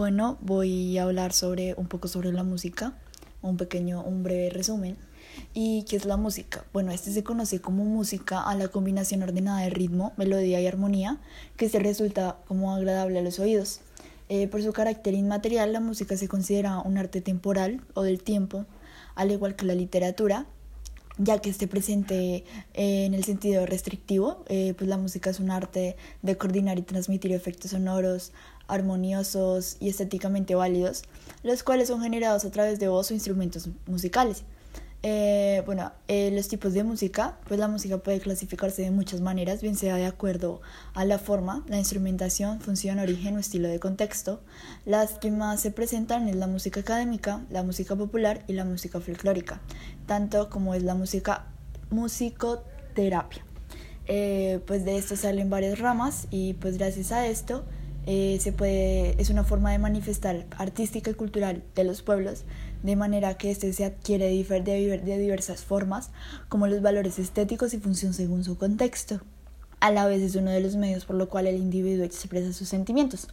Bueno, voy a hablar sobre un poco sobre la música, un pequeño, un breve resumen. ¿Y qué es la música? Bueno, este se conoce como música a la combinación ordenada de ritmo, melodía y armonía, que se resulta como agradable a los oídos. Eh, por su carácter inmaterial, la música se considera un arte temporal o del tiempo, al igual que la literatura, ya que esté presente eh, en el sentido restrictivo, eh, pues la música es un arte de coordinar y transmitir efectos sonoros, armoniosos y estéticamente válidos, los cuales son generados a través de voz o instrumentos musicales. Eh, bueno, eh, los tipos de música, pues la música puede clasificarse de muchas maneras, bien sea de acuerdo a la forma, la instrumentación, función, origen o estilo de contexto. Las que más se presentan es la música académica, la música popular y la música folclórica, tanto como es la música musicoterapia. Eh, pues de esto salen varias ramas y pues gracias a esto eh, se puede, es una forma de manifestar artística y cultural de los pueblos, de manera que este se adquiere de diversas formas, como los valores estéticos y función según su contexto. A la vez es uno de los medios por lo cual el individuo expresa sus sentimientos.